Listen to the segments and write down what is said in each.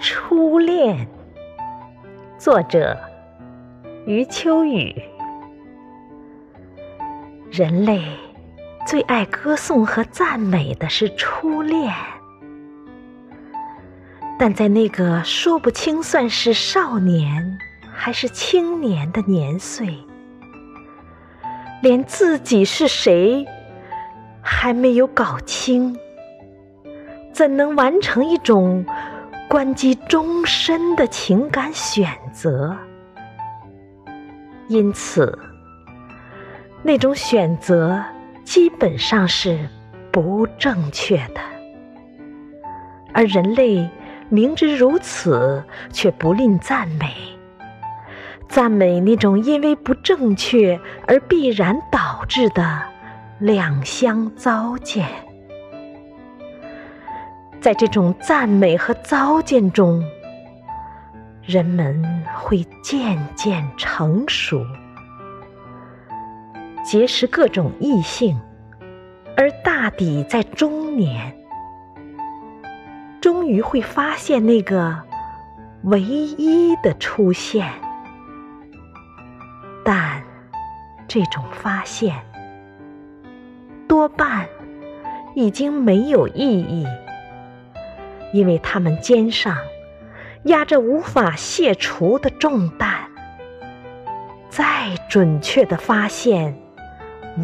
初恋，作者余秋雨。人类最爱歌颂和赞美的是初恋，但在那个说不清算是少年还是青年的年岁，连自己是谁还没有搞清，怎能完成一种？关机终身的情感选择，因此，那种选择基本上是不正确的。而人类明知如此，却不吝赞美，赞美那种因为不正确而必然导致的两相糟践。在这种赞美和糟践中，人们会渐渐成熟，结识各种异性，而大抵在中年，终于会发现那个唯一的出现。但这种发现多半已经没有意义。因为他们肩上压着无法卸除的重担，再准确的发现，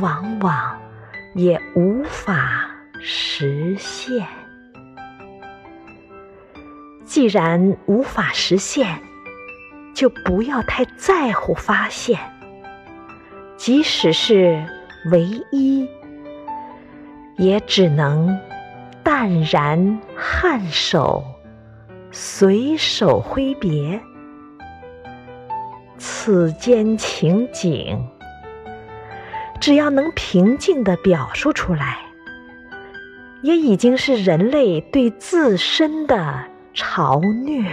往往也无法实现。既然无法实现，就不要太在乎发现，即使是唯一，也只能。淡然颔首，随手挥别。此间情景，只要能平静地表述出来，也已经是人类对自身的嘲虐。